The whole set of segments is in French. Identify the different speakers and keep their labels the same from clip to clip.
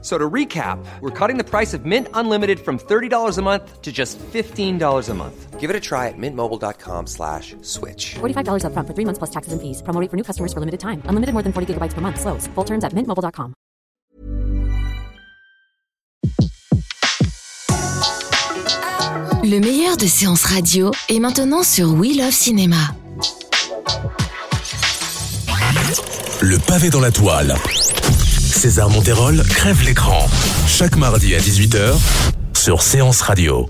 Speaker 1: So to recap, we're cutting the price of Mint Unlimited from $30 a month to just $15 a month.
Speaker 2: Give it a try at mintmobile.com slash switch.
Speaker 3: $45 upfront for three months plus taxes and fees. Promo rate for new customers for limited time. Unlimited more than 40 gigabytes per month. Slows. Full terms at mintmobile.com.
Speaker 4: Le meilleur de séances radio est maintenant sur We Love Cinéma.
Speaker 5: Le pavé dans la toile. César Monterol crève l'écran. Chaque mardi à 18h sur Séance Radio.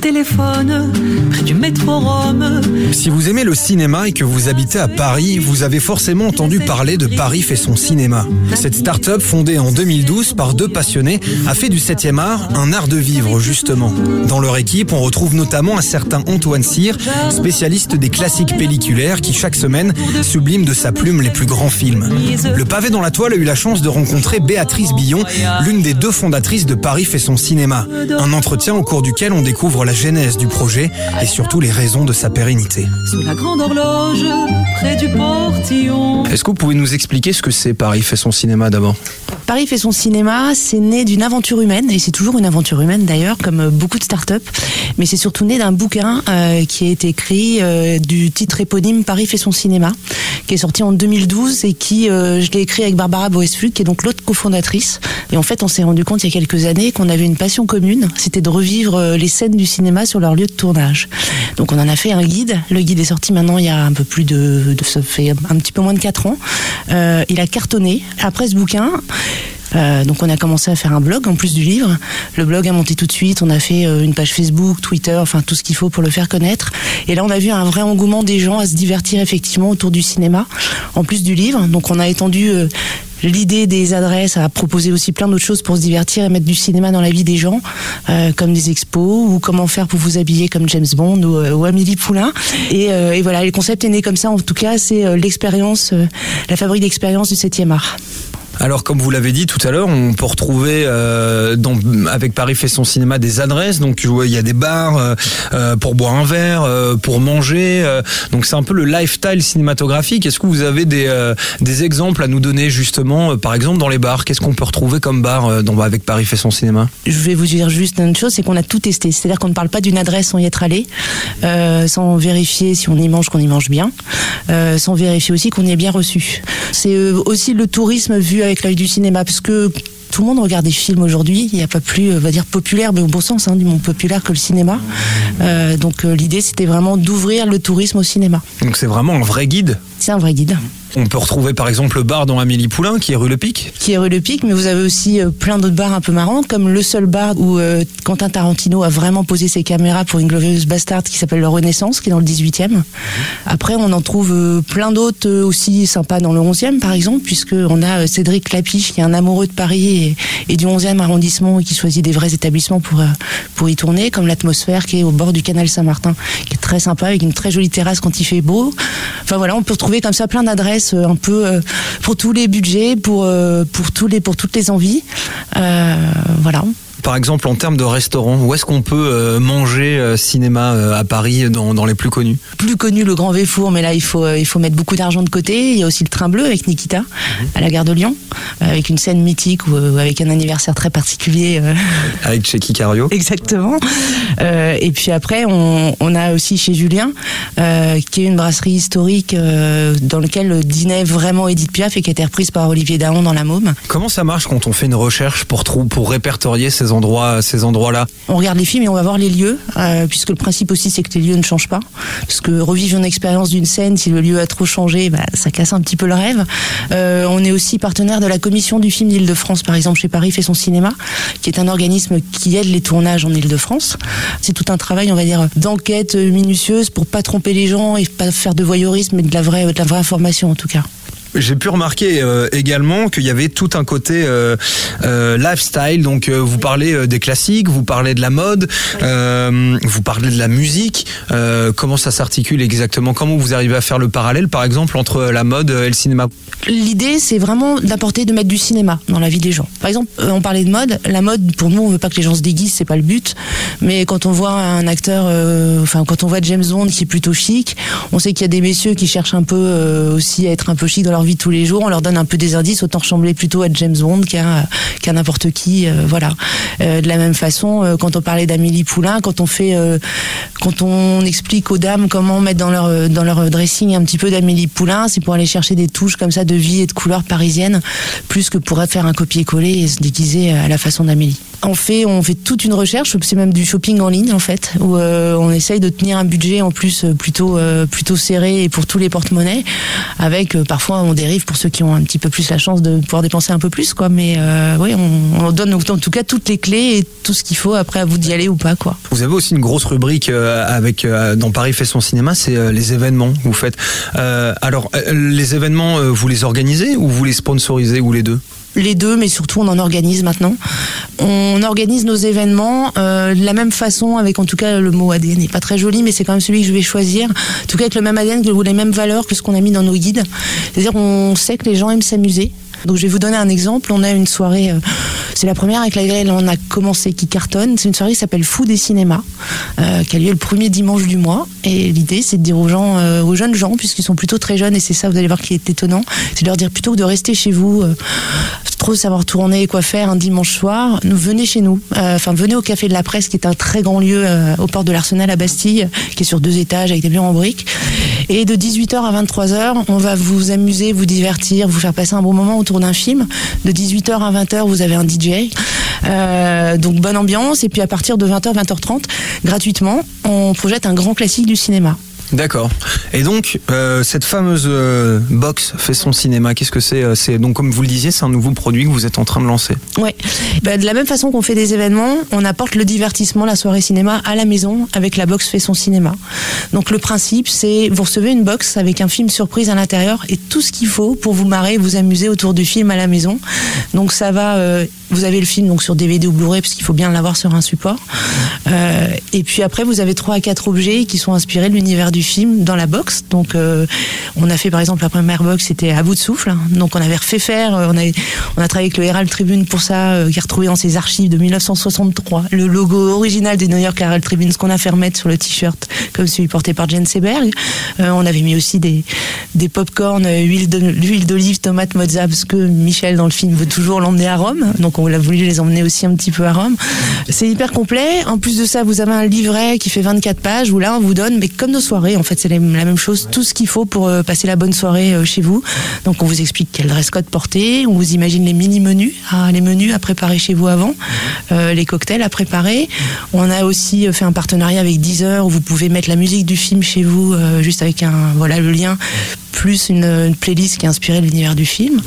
Speaker 6: Téléphone près du métro Rome.
Speaker 7: Si vous aimez le cinéma et que vous habitez à Paris, vous avez forcément entendu parler de Paris fait son cinéma. Cette start-up fondée en 2012 par deux passionnés a fait du 7e art un art de vivre justement. Dans leur équipe, on retrouve notamment un certain Antoine Cyr, spécialiste des classiques pelliculaires qui chaque semaine sublime de sa plume les plus grands films. Le pavé dans la toile a eu la chance de rencontrer Béatrice Billon, l'une des deux fondatrices de Paris fait son cinéma. Un entretien au cours duquel on découvre la genèse du projet et surtout les raisons de sa pérennité.
Speaker 6: Sous la grande horloge près du portillon.
Speaker 7: Est-ce que vous pouvez nous expliquer ce que c'est Paris fait son cinéma d'abord
Speaker 8: Paris fait son cinéma, c'est né d'une aventure humaine, et c'est toujours une aventure humaine d'ailleurs, comme beaucoup de startups, mais c'est surtout né d'un bouquin euh, qui a été écrit euh, du titre éponyme Paris fait son cinéma, qui est sorti en 2012 et qui, euh, je l'ai écrit avec Barbara Boesflug, qui est donc l'autre cofondatrice. Et en fait, on s'est rendu compte il y a quelques années qu'on avait une passion commune, c'était de revivre les scènes du cinéma sur leur lieu de tournage. Donc on en a fait un guide. Le guide est sorti maintenant il y a un peu plus de, ça fait un petit peu moins de 4 ans. Euh, il a cartonné. Après ce bouquin, euh, donc on a commencé à faire un blog en plus du livre. Le blog a monté tout de suite. On a fait euh, une page Facebook, Twitter, enfin tout ce qu'il faut pour le faire connaître. Et là on a vu un vrai engouement des gens à se divertir effectivement autour du cinéma, en plus du livre. Donc on a étendu l'idée des adresses à proposer aussi plein d'autres choses pour se divertir et mettre du cinéma dans la vie des gens, euh, comme des expos ou comment faire pour vous habiller comme James Bond ou, euh, ou Amélie Poulain. Et, euh, et voilà, le concept est né comme ça. En tout cas, c'est euh, l'expérience, euh, la fabrique d'expérience du 7e art.
Speaker 7: Alors, comme vous l'avez dit tout à l'heure, on peut retrouver euh, avec Paris fait son cinéma des adresses. Donc, il y a des bars euh, euh, pour boire un verre, pour manger. donc, c'est un peu le lifestyle cinématographique. Est-ce que vous avez des, exemples à nous donner justement, par exemple dans les bars? Qu'est-ce qu'on peut retrouver comme bar avec Paris fait son cinéma?
Speaker 8: Je vais vous dire juste une chose, c'est qu'on a tout testé. C'est-à-dire qu'on ne parle pas d'une adresse sans y être allé, sans vérifier si on y mange, qu'on y mange bien, sans vérifier aussi qu'on y est bien reçu. C'est aussi le tourisme vu avec l'œil du cinéma, parce que tout le monde regarde des films aujourd'hui. Il n'y a pas plus, euh, on va dire populaire, mais au bon sens, hein, du monde populaire que le cinéma. Euh, donc euh, l'idée, c'était vraiment d'ouvrir le tourisme au cinéma.
Speaker 7: Donc, c'est vraiment un vrai guide.
Speaker 8: C'est un vrai guide.
Speaker 7: On peut retrouver par exemple le bar dans Amélie Poulain qui est rue Le Pic.
Speaker 8: qui est rue Le Pic, mais vous avez aussi plein d'autres bars un peu marrants, comme le seul bar où euh, Quentin Tarantino a vraiment posé ses caméras pour une glorieuse Bastard qui s'appelle Le Renaissance, qui est dans le 18e. Après, on en trouve euh, plein d'autres euh, aussi sympas dans le 11e, par exemple, puisque on a Cédric Clapiche, qui est un amoureux de Paris et, du 11e arrondissement et qui choisit des vrais établissements pour, euh, pour y tourner, comme l'atmosphère qui est au bord du canal Saint-Martin, qui est très sympa, avec une très jolie terrasse quand il fait beau. Enfin voilà, on peut retrouver comme ça plein d'adresses euh, un peu euh, pour tous les budgets, pour, pour, tous les, pour toutes les envies. Voilà.
Speaker 7: Par exemple, en termes de restaurants, où est-ce qu'on peut euh, manger euh, cinéma euh, à Paris dans, dans les plus connus?
Speaker 8: Plus connu le Grand Véfour, mais là il faut, il faut mettre beaucoup d'argent de côté. Il y a aussi le Train Bleu avec Nikita à la gare de Lyon, avec une scène mythique ou avec un anniversaire très particulier.
Speaker 7: Avec Checky Cario.
Speaker 8: Exactement. Euh, et puis après, on, on a aussi chez Julien, euh, qui est une brasserie historique euh, dans laquelle dînait vraiment Edith Piaf et qui a été reprise par Olivier Daon dans la Môme.
Speaker 7: Comment ça marche quand on fait une recherche pour, pour répertorier ces
Speaker 8: On regarde les films et on va voir les lieux, euh, puisque le principe aussi c'est que les lieux ne changent pas. Parce que revivre une expérience d'une scène, si le lieu a trop changé, bah, ça casse un petit peu le rêve. Euh, on est aussi partenaire de la commission du film d'Île-de-France, par exemple chez Paris fait son cinéma, qui est un organisme qui aide les tournages en Île-de-France. C'est tout un travail, on va dire, d'enquête minutieuse pour pas tromper les gens et pas faire de voyeurisme, mais de la vraie, de la vraie information en tout cas.
Speaker 7: J'ai pu remarquer euh, également qu'il y avait tout un côté euh, euh, lifestyle. Donc, vous parlez des classiques, vous parlez de la mode, vous parlez de la musique. Comment ça s'articule exactement? Comment vous arrivez à faire le parallèle, par exemple, entre la mode et le cinéma?
Speaker 8: L'idée, c'est vraiment d'apporter, de mettre du cinéma dans la vie des gens. Par exemple, on parlait de mode. La mode, pour nous, on veut pas que les gens se déguisent, c'est pas le but. Mais quand on voit un acteur, enfin, quand on voit James Bond qui est plutôt chic, on sait qu'il y a des messieurs qui cherchent un peu aussi à être un peu chic dans leur vie tous les jours. On leur donne un peu des indices, autant ressembler plutôt à James Bond qu'à n'importe qui. euh, voilà. Euh, de la même façon, euh, quand on parlait d'Amélie Poulain, quand on fait, quand on explique aux dames comment mettre dans leur dans leur dressing un petit peu d'Amélie Poulain, c'est pour aller chercher des touches comme ça de vie et de couleurs parisiennes, plus que pour faire un copier-coller et se déguiser à la façon d'Amélie. On fait, on fait toute une recherche, c'est même du shopping en ligne en fait, où euh, on essaye de tenir un budget en plus euh, plutôt euh, plutôt serré et pour tous les porte-monnaies, avec parfois on dérive pour ceux qui ont un petit peu plus la chance de pouvoir dépenser un peu plus quoi, mais oui, on, on donne en tout cas toutes les clés et tout ce qu'il faut après à vous d'y aller ou pas quoi.
Speaker 7: Vous avez aussi une grosse rubrique avec dans Paris fait son cinéma, c'est les événements que vous faites. Alors, les événements, vous les organisez ou vous les sponsorisez ou les deux?
Speaker 8: Les deux, mais surtout on en organise maintenant. On organise nos événements euh, de la même façon, avec en tout cas le mot ADN n'est pas très joli, mais c'est quand même celui que je vais choisir. En tout cas avec le même ADN, les mêmes valeurs que ce qu'on a mis dans nos guides. C'est-à-dire on sait que les gens aiment s'amuser. Donc je vais vous donner un exemple. On a une soirée, euh, c'est la première avec laquelle on a commencé, qui cartonne. C'est une soirée qui s'appelle Fou des cinémas, euh, qui a lieu le premier dimanche du mois. Et l'idée, c'est de dire aux gens, euh, aux jeunes gens, puisqu'ils sont plutôt très jeunes, et c'est ça, vous allez voir, qui est étonnant, c'est de leur dire plutôt que de rester chez vous, trop savoir tourner, quoi faire un dimanche soir, nous venez chez nous. Euh, Enfin, venez au Café de la Presse, qui est un très grand lieu euh, au port de l'Arsenal à Bastille, qui est sur deux étages avec des murs en briques. Et de 18h à 23h, on va vous amuser, vous divertir, vous faire passer un bon moment autour d'un film. De 18h à 20h, vous avez un DJ. Euh, donc bonne ambiance. Et puis à partir de 20h, 20h30, gratuitement, on projette un grand classique du cinéma.
Speaker 7: D'accord. Et donc, euh, cette fameuse euh, box fait son cinéma, qu'est-ce que c'est euh, C'est donc, comme vous le disiez, c'est un nouveau produit que vous êtes en train de lancer.
Speaker 8: Ouais. Bah, de la même façon qu'on fait des événements, on apporte le divertissement, la soirée cinéma à la maison avec la box fait son cinéma. Donc le principe, c'est vous recevez une box avec un film surprise à l'intérieur et tout ce qu'il faut pour vous marrer, vous amuser autour du film à la maison. Donc ça va. Vous avez le film donc sur DVD ou Blu-ray parce qu'il faut bien l'avoir sur un support. Euh, et puis après, vous avez trois à quatre objets qui sont inspirés de l'univers du film dans la box. Donc, euh, on a fait par exemple la première box, c'était à bout de souffle. Donc, on avait refait faire. euh, On a, travaillé avec le Herald Tribune pour ça, qui a retrouvé dans ses archives de 1963 le logo original des New York Herald Tribune, ce qu'on a fait remettre sur le t-shirt, comme celui porté par Jen Seberg. On avait mis aussi des, des pop-corn, huile d'olive, tomate, mozza, parce que Michel dans le film veut toujours l'emmener à Rome. On a voulu les emmener aussi un petit peu à Rome. C'est hyper complet. En plus de ça, vous avez un livret qui fait 24 pages où là, on vous donne, comme nos soirées, en fait, c'est la même chose, tout ce qu'il faut pour euh, passer la bonne soirée euh, chez vous. Donc, on vous explique quel dress code porter, on vous imagine les mini-menus, les menus à préparer chez vous avant, euh, les cocktails à préparer. On a aussi fait un partenariat avec Deezer où vous pouvez mettre la musique du film chez vous, juste avec un, voilà, le lien plus une, une playlist qui est inspirée de l'univers du film.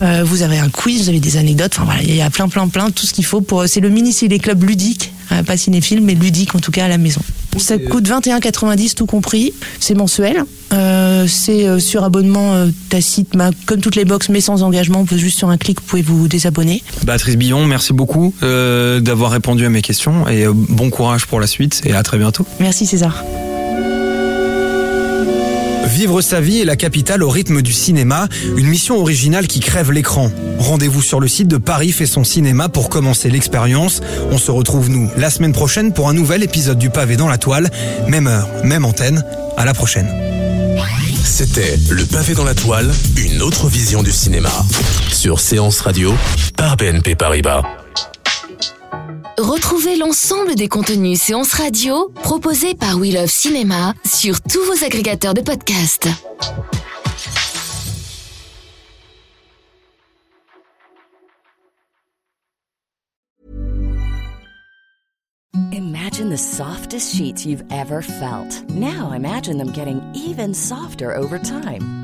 Speaker 8: Euh, vous avez un quiz, vous avez des anecdotes. Enfin voilà, il y a plein, plein, plein, tout ce qu'il faut pour. C'est le mini ciné club ludique, euh, pas cinéphile, mais ludique en tout cas à la maison. Ça coûte 21,90 tout compris. C'est mensuel. Euh, c'est euh, sur abonnement euh, tacite, ma- comme toutes les box, mais sans engagement. Vous pouvez juste sur un clic, vous pouvez vous désabonner.
Speaker 7: Béatrice Billon, merci beaucoup euh, d'avoir répondu à mes questions et euh, bon courage pour la suite et à très bientôt.
Speaker 8: Merci César.
Speaker 7: Vivre sa vie est la capitale au rythme du cinéma, une mission originale qui crève l'écran. Rendez-vous sur le site de Paris fait son cinéma pour commencer l'expérience. On se retrouve nous la semaine prochaine pour un nouvel épisode du pavé dans la toile. Même heure, même antenne. À la prochaine.
Speaker 5: C'était Le pavé dans la toile, une autre vision du cinéma. Sur Séance Radio, par BNP Paribas.
Speaker 4: Retrouvez l'ensemble des contenus séances radio proposés par We Love Cinéma sur tous vos agrégateurs de podcasts.
Speaker 9: Imagine the softest sheets you've ever felt. Now imagine them getting even softer over time.